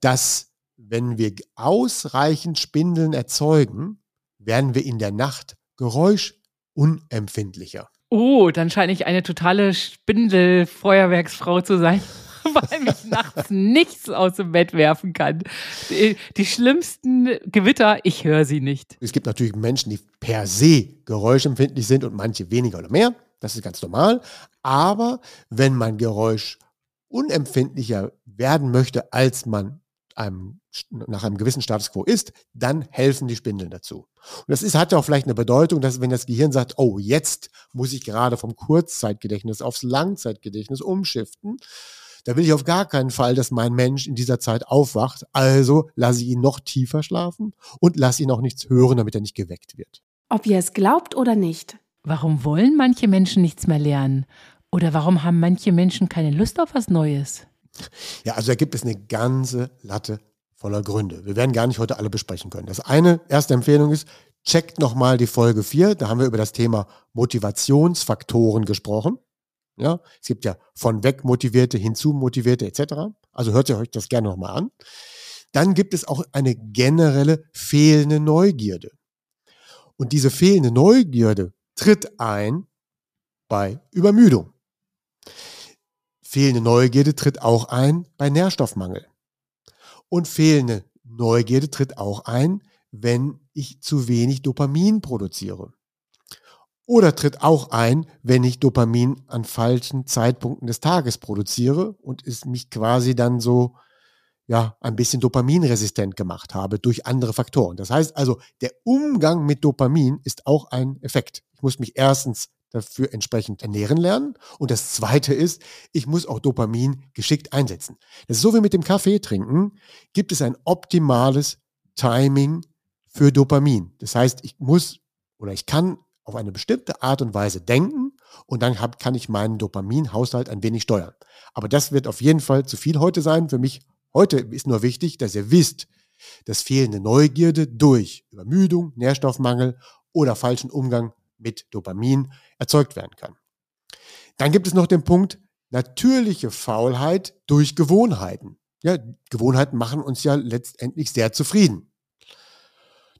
B: dass wenn wir ausreichend Spindeln erzeugen, werden wir in der Nacht geräuschunempfindlicher.
A: Oh, dann scheine ich eine totale Spindelfeuerwerksfrau zu sein. [laughs] weil mich nachts nichts aus dem Bett werfen kann. Die, die schlimmsten Gewitter, ich höre sie nicht.
B: Es gibt natürlich Menschen, die per se geräuschempfindlich sind und manche weniger oder mehr. Das ist ganz normal. Aber wenn man Geräusch unempfindlicher werden möchte, als man einem, nach einem gewissen Status quo ist, dann helfen die Spindeln dazu. Und das ist, hat ja auch vielleicht eine Bedeutung, dass wenn das Gehirn sagt, oh, jetzt muss ich gerade vom Kurzzeitgedächtnis aufs Langzeitgedächtnis umschiften, Da will ich auf gar keinen Fall, dass mein Mensch in dieser Zeit aufwacht. Also lasse ich ihn noch tiefer schlafen und lasse ihn auch nichts hören, damit er nicht geweckt wird.
C: Ob ihr es glaubt oder nicht.
A: Warum wollen manche Menschen nichts mehr lernen? Oder warum haben manche Menschen keine Lust auf was Neues?
B: Ja, also da gibt es eine ganze Latte voller Gründe. Wir werden gar nicht heute alle besprechen können. Das eine, erste Empfehlung ist, checkt nochmal die Folge 4. Da haben wir über das Thema Motivationsfaktoren gesprochen. Ja, es gibt ja von weg motivierte, hinzu motivierte etc. Also hört ihr euch das gerne nochmal an. Dann gibt es auch eine generelle fehlende Neugierde. Und diese fehlende Neugierde tritt ein bei Übermüdung. Fehlende Neugierde tritt auch ein bei Nährstoffmangel. Und fehlende Neugierde tritt auch ein, wenn ich zu wenig Dopamin produziere. Oder tritt auch ein, wenn ich Dopamin an falschen Zeitpunkten des Tages produziere und es mich quasi dann so ja, ein bisschen dopaminresistent gemacht habe durch andere Faktoren. Das heißt also, der Umgang mit Dopamin ist auch ein Effekt. Ich muss mich erstens dafür entsprechend ernähren lernen. Und das zweite ist, ich muss auch Dopamin geschickt einsetzen. Das ist so wie mit dem Kaffee trinken, gibt es ein optimales Timing für Dopamin. Das heißt, ich muss oder ich kann auf eine bestimmte Art und Weise denken und dann hab, kann ich meinen Dopaminhaushalt ein wenig steuern. Aber das wird auf jeden Fall zu viel heute sein. Für mich heute ist nur wichtig, dass ihr wisst, dass fehlende Neugierde durch Übermüdung, Nährstoffmangel oder falschen Umgang mit Dopamin erzeugt werden kann. Dann gibt es noch den Punkt natürliche Faulheit durch Gewohnheiten. Ja, Gewohnheiten machen uns ja letztendlich sehr zufrieden.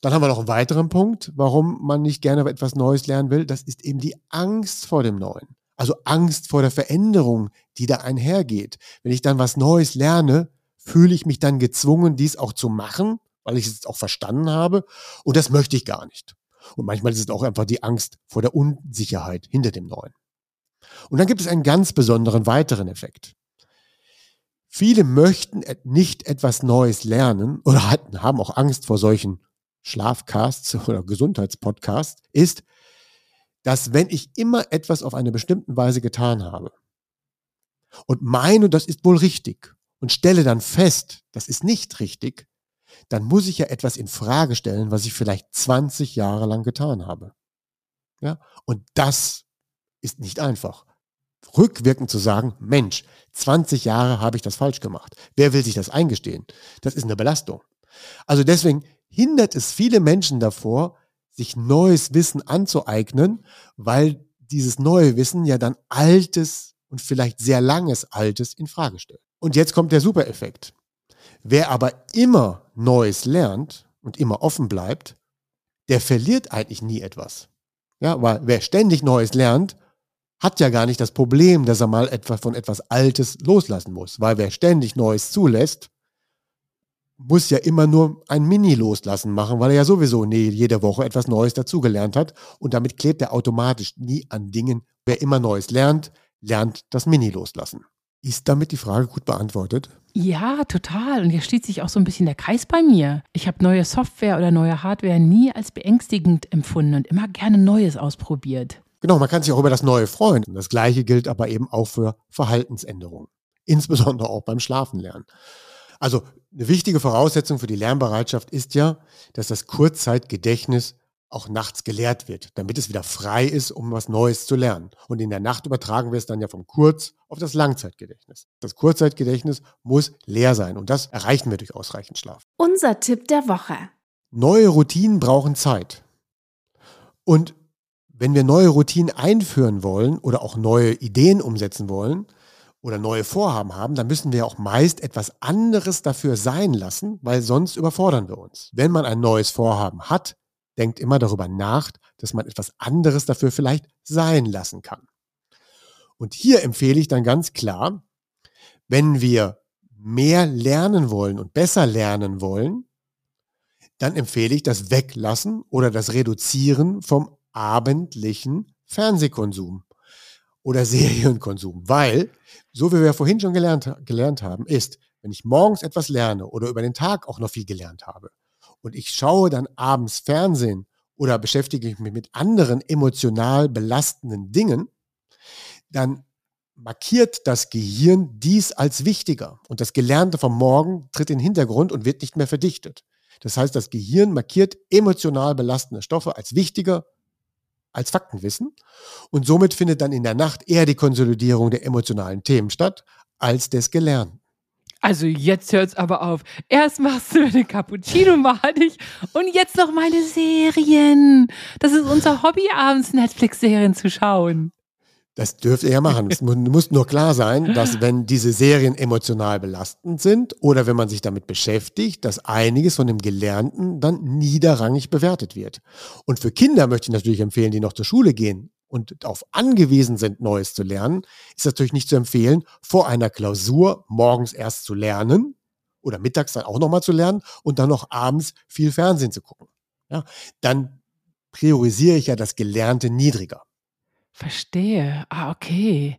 B: Dann haben wir noch einen weiteren Punkt, warum man nicht gerne etwas Neues lernen will. Das ist eben die Angst vor dem Neuen. Also Angst vor der Veränderung, die da einhergeht. Wenn ich dann was Neues lerne, fühle ich mich dann gezwungen, dies auch zu machen, weil ich es auch verstanden habe. Und das möchte ich gar nicht. Und manchmal ist es auch einfach die Angst vor der Unsicherheit hinter dem Neuen. Und dann gibt es einen ganz besonderen weiteren Effekt. Viele möchten nicht etwas Neues lernen oder haben auch Angst vor solchen Schlafcasts [laughs] oder Gesundheitspodcasts, ist, dass wenn ich immer etwas auf eine bestimmte Weise getan habe und meine, das ist wohl richtig und stelle dann fest, das ist nicht richtig, dann muss ich ja etwas in Frage stellen, was ich vielleicht 20 Jahre lang getan habe. Ja? Und das ist nicht einfach. Rückwirkend zu sagen, Mensch, 20 Jahre habe ich das falsch gemacht. Wer will sich das eingestehen? Das ist eine Belastung. Also deswegen hindert es viele Menschen davor, sich neues Wissen anzueignen, weil dieses neue Wissen ja dann altes und vielleicht sehr langes Altes in Frage stellt. Und jetzt kommt der Supereffekt. Wer aber immer Neues lernt und immer offen bleibt, der verliert eigentlich nie etwas. Ja, weil wer ständig Neues lernt, hat ja gar nicht das Problem, dass er mal etwas von etwas Altes loslassen muss. Weil wer ständig Neues zulässt, muss ja immer nur ein Mini-Loslassen machen, weil er ja sowieso nee, jede Woche etwas Neues dazugelernt hat. Und damit klebt er automatisch nie an Dingen. Wer immer Neues lernt, lernt das Mini-Loslassen. Ist damit die Frage gut beantwortet?
A: Ja, total. Und hier schließt sich auch so ein bisschen der Kreis bei mir. Ich habe neue Software oder neue Hardware nie als beängstigend empfunden und immer gerne Neues ausprobiert.
B: Genau, man kann sich auch über das Neue freuen. Das Gleiche gilt aber eben auch für Verhaltensänderungen. Insbesondere auch beim Schlafenlernen. Also eine wichtige Voraussetzung für die Lernbereitschaft ist ja, dass das Kurzzeitgedächtnis auch nachts gelehrt wird, damit es wieder frei ist, um was Neues zu lernen. Und in der Nacht übertragen wir es dann ja vom Kurz- auf das Langzeitgedächtnis. Das Kurzzeitgedächtnis muss leer sein und das erreichen wir durch ausreichend Schlaf.
C: Unser Tipp der Woche.
B: Neue Routinen brauchen Zeit. Und wenn wir neue Routinen einführen wollen oder auch neue Ideen umsetzen wollen, oder neue Vorhaben haben, dann müssen wir auch meist etwas anderes dafür sein lassen, weil sonst überfordern wir uns. Wenn man ein neues Vorhaben hat, denkt immer darüber nach, dass man etwas anderes dafür vielleicht sein lassen kann. Und hier empfehle ich dann ganz klar, wenn wir mehr lernen wollen und besser lernen wollen, dann empfehle ich das Weglassen oder das Reduzieren vom abendlichen Fernsehkonsum oder [laughs] Serienkonsum, weil, so wie wir vorhin schon gelernt, gelernt haben, ist, wenn ich morgens etwas lerne oder über den Tag auch noch viel gelernt habe und ich schaue dann abends Fernsehen oder beschäftige mich mit anderen emotional belastenden Dingen, dann markiert das Gehirn dies als wichtiger und das Gelernte vom Morgen tritt in den Hintergrund und wird nicht mehr verdichtet. Das heißt, das Gehirn markiert emotional belastende Stoffe als wichtiger als Faktenwissen und somit findet dann in der Nacht eher die Konsolidierung der emotionalen Themen statt als des Gelernten.
A: Also jetzt hört's aber auf. Erst machst du mir den Cappuccino [laughs] malig und jetzt noch meine Serien. Das ist unser Hobby, abends Netflix-Serien zu schauen.
B: Das dürft ihr ja machen. Es muss nur klar sein, dass wenn diese Serien emotional belastend sind oder wenn man sich damit beschäftigt, dass einiges von dem Gelernten dann niederrangig bewertet wird. Und für Kinder möchte ich natürlich empfehlen, die noch zur Schule gehen und darauf angewiesen sind, Neues zu lernen, ist natürlich nicht zu empfehlen, vor einer Klausur morgens erst zu lernen oder mittags dann auch nochmal zu lernen und dann noch abends viel Fernsehen zu gucken. Ja, dann priorisiere ich ja das Gelernte niedriger.
A: Verstehe. Ah, okay.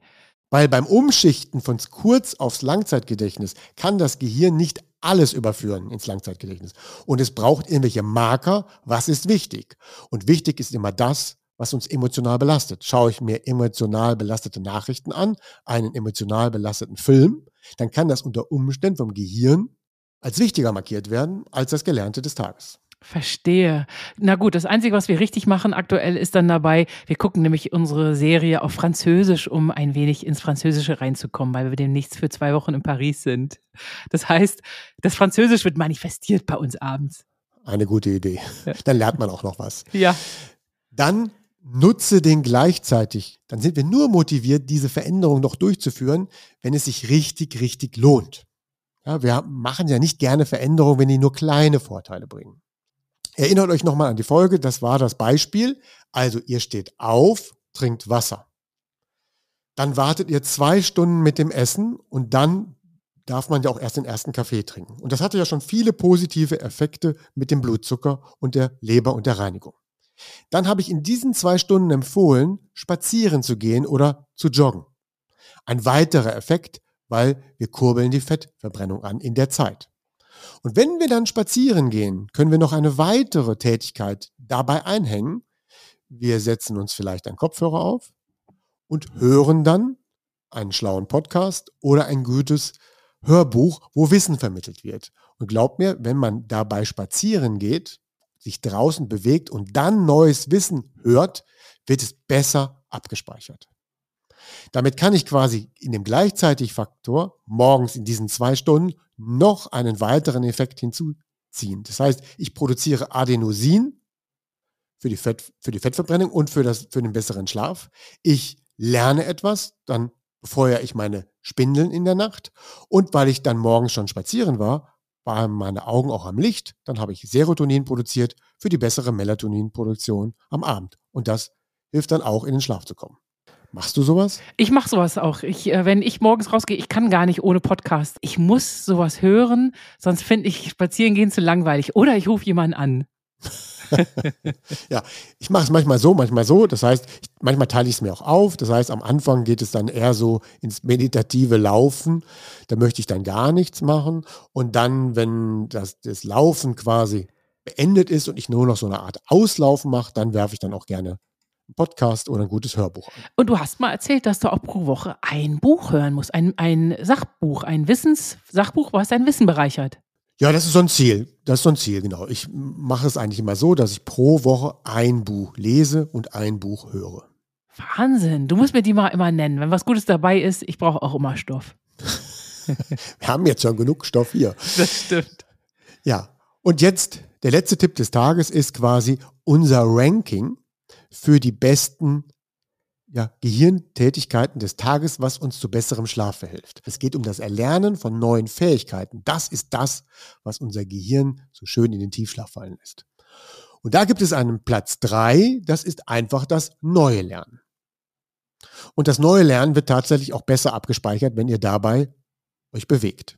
B: Weil beim Umschichten von kurz aufs Langzeitgedächtnis kann das Gehirn nicht alles überführen ins Langzeitgedächtnis. Und es braucht irgendwelche Marker, was ist wichtig. Und wichtig ist immer das, was uns emotional belastet. Schaue ich mir emotional belastete Nachrichten an, einen emotional belasteten Film, dann kann das unter Umständen vom Gehirn als wichtiger markiert werden als das Gelernte des Tages.
A: Verstehe. Na gut, das Einzige, was wir richtig machen aktuell, ist dann dabei, wir gucken nämlich unsere Serie auf Französisch, um ein wenig ins Französische reinzukommen, weil wir demnächst für zwei Wochen in Paris sind. Das heißt, das Französisch wird manifestiert bei uns abends.
B: Eine gute Idee. Dann lernt man auch noch was.
A: Ja.
B: Dann nutze den gleichzeitig. Dann sind wir nur motiviert, diese Veränderung noch durchzuführen, wenn es sich richtig, richtig lohnt. Ja, wir machen ja nicht gerne Veränderungen, wenn die nur kleine Vorteile bringen. Erinnert euch nochmal an die Folge, das war das Beispiel. Also ihr steht auf, trinkt Wasser. Dann wartet ihr zwei Stunden mit dem Essen und dann darf man ja auch erst den ersten Kaffee trinken. Und das hatte ja schon viele positive Effekte mit dem Blutzucker und der Leber und der Reinigung. Dann habe ich in diesen zwei Stunden empfohlen, spazieren zu gehen oder zu joggen. Ein weiterer Effekt, weil wir kurbeln die Fettverbrennung an in der Zeit. Und wenn wir dann spazieren gehen, können wir noch eine weitere Tätigkeit dabei einhängen. Wir setzen uns vielleicht einen Kopfhörer auf und hören dann einen schlauen Podcast oder ein gutes Hörbuch, wo Wissen vermittelt wird. Und glaubt mir, wenn man dabei spazieren geht, sich draußen bewegt und dann neues Wissen hört, wird es besser abgespeichert. Damit kann ich quasi in dem Gleichzeitig-Faktor morgens in diesen zwei Stunden noch einen weiteren Effekt hinzuziehen. Das heißt, ich produziere Adenosin für die, Fett, für die Fettverbrennung und für, das, für den besseren Schlaf. Ich lerne etwas, dann befeuere ich meine Spindeln in der Nacht. Und weil ich dann morgens schon spazieren war, waren meine Augen auch am Licht. Dann habe ich Serotonin produziert für die bessere Melatoninproduktion am Abend. Und das hilft dann auch in den Schlaf zu kommen. Machst du sowas?
A: Ich mache sowas auch. Ich, äh, wenn ich morgens rausgehe, ich kann gar nicht ohne Podcast. Ich muss sowas hören, sonst finde ich spazieren gehen zu langweilig. Oder ich rufe jemanden an. [laughs]
B: ja, ich mache es manchmal so, manchmal so. Das heißt, ich, manchmal teile ich es mir auch auf. Das heißt, am Anfang geht es dann eher so ins meditative Laufen. Da möchte ich dann gar nichts machen. Und dann, wenn das, das Laufen quasi beendet ist und ich nur noch so eine Art Auslaufen mache, dann werfe ich dann auch gerne Podcast oder ein gutes Hörbuch an.
A: Und du hast mal erzählt, dass du auch pro Woche ein Buch hören musst, ein, ein Sachbuch, ein Wissenssachbuch, was dein Wissen bereichert.
B: Ja, das ist so ein Ziel. Das ist so ein Ziel, genau. Ich mache es eigentlich immer so, dass ich pro Woche ein Buch lese und ein Buch höre.
A: Wahnsinn. Du musst mir die mal immer nennen. Wenn was Gutes dabei ist, ich brauche auch immer Stoff. [laughs]
B: Wir haben jetzt schon genug Stoff hier.
A: Das stimmt.
B: Ja. Und jetzt der letzte Tipp des Tages ist quasi unser Ranking für die besten ja, Gehirntätigkeiten des Tages, was uns zu besserem Schlaf verhilft. Es geht um das Erlernen von neuen Fähigkeiten. Das ist das, was unser Gehirn so schön in den Tiefschlaf fallen lässt. Und da gibt es einen Platz drei. das ist einfach das neue Lernen. Und das neue Lernen wird tatsächlich auch besser abgespeichert, wenn ihr dabei euch bewegt.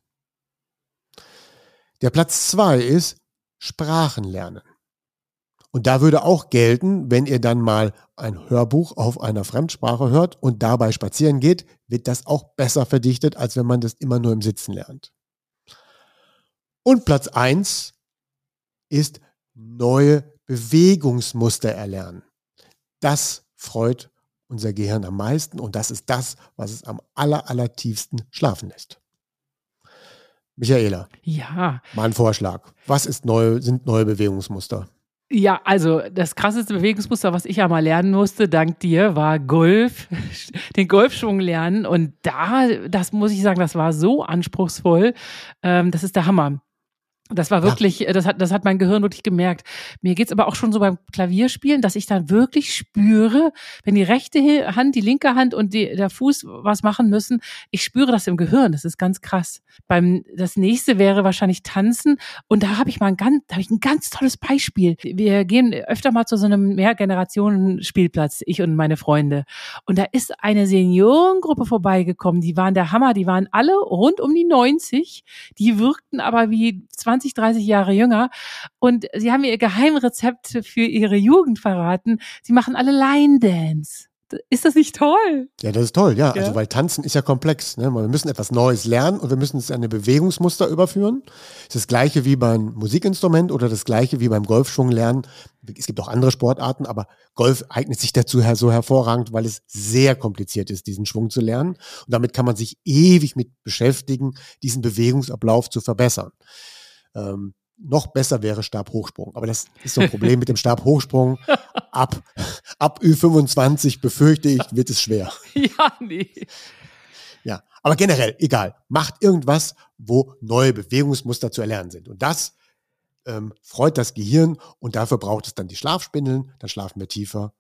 B: Der Platz zwei ist Sprachen lernen. Und da würde auch gelten, wenn ihr dann mal ein Hörbuch auf einer Fremdsprache hört und dabei spazieren geht, wird das auch besser verdichtet, als wenn man das immer nur im Sitzen lernt. Und Platz eins ist neue Bewegungsmuster erlernen. Das freut unser Gehirn am meisten und das ist das, was es am aller, aller tiefsten schlafen lässt. Michaela.
A: Ja.
B: Mal ein Vorschlag. Was ist neu, sind neue Bewegungsmuster?
A: Ja, also das krasseste Bewegungsmuster, was ich ja mal lernen musste, dank dir, war Golf, [laughs] den Golfschwung lernen. Und da, das muss ich sagen, das war so anspruchsvoll. Ähm, das ist der Hammer. Das war wirklich, ja. das, hat, das hat mein Gehirn wirklich gemerkt. Mir geht's aber auch schon so beim Klavierspielen, dass ich dann wirklich spüre, wenn die rechte Hand, die linke Hand und die, der Fuß was machen müssen, ich spüre das im Gehirn. Das ist ganz krass. Beim das nächste wäre wahrscheinlich Tanzen und da habe ich mal ein ganz, da habe ich ein ganz tolles Beispiel. Wir gehen öfter mal zu so einem Mehrgenerationen-Spielplatz, ich und meine Freunde. Und da ist eine Seniorengruppe vorbeigekommen. Die waren der Hammer. Die waren alle rund um die 90. Die wirkten aber wie 20 20, 30 Jahre jünger. Und sie haben ihr Geheimrezept für ihre Jugend verraten. Sie machen alle Line Dance. Ist das nicht toll?
B: Ja, das ist toll, ja. ja. Also, weil Tanzen ist ja komplex. Ne? Wir müssen etwas Neues lernen und wir müssen es in eine Bewegungsmuster überführen. Es ist das Gleiche wie beim Musikinstrument oder das Gleiche wie beim Golfschwung lernen. Es gibt auch andere Sportarten, aber Golf eignet sich dazu so hervorragend, weil es sehr kompliziert ist, diesen Schwung zu lernen. Und damit kann man sich ewig mit beschäftigen, diesen Bewegungsablauf zu verbessern. Ähm, noch besser wäre Stabhochsprung. Aber das ist so ein Problem mit dem Stabhochsprung. [laughs] Ab, ab Ü25 befürchte ich, wird es schwer. [laughs]
A: Ja, nee.
B: Ja, aber generell, egal. Macht irgendwas, wo neue Bewegungsmuster zu erlernen sind. Und das ähm, freut das Gehirn und dafür braucht es dann die Schlafspindeln. Dann schlafen wir tiefer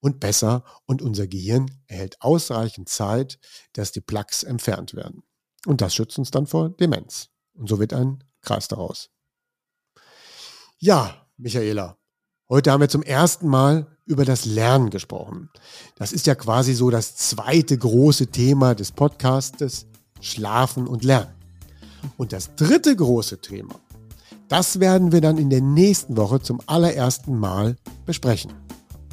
B: und besser und unser Gehirn erhält ausreichend Zeit, dass die Plaques entfernt werden. Und das schützt uns dann vor Demenz. Und so wird ein Kreis daraus. Ja, Michaela, heute haben wir zum ersten Mal über das Lernen gesprochen. Das ist ja quasi so das zweite große Thema des Podcastes, Schlafen und Lernen. Und das dritte große Thema, das werden wir dann in der nächsten Woche zum allerersten Mal besprechen.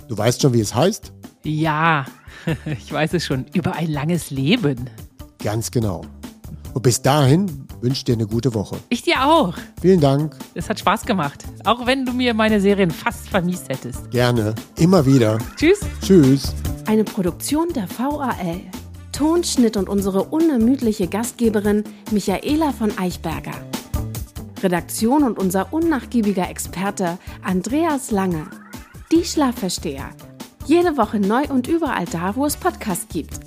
B: Du weißt schon, wie es heißt?
A: Ja, [laughs] ich weiß es schon. Über ein langes Leben.
B: Ganz genau. Und bis dahin wünsche dir eine gute Woche.
A: Ich dir auch.
B: Vielen Dank.
A: Es hat Spaß gemacht. Auch wenn du mir meine Serien fast vermiest hättest.
B: Gerne. Immer wieder.
A: Tschüss.
B: Tschüss.
C: Eine Produktion der VAL. Tonschnitt und unsere unermüdliche Gastgeberin Michaela von Eichberger. Redaktion und unser unnachgiebiger Experte Andreas Lange. Die Schlafversteher. Jede Woche neu und überall da, wo es Podcasts gibt.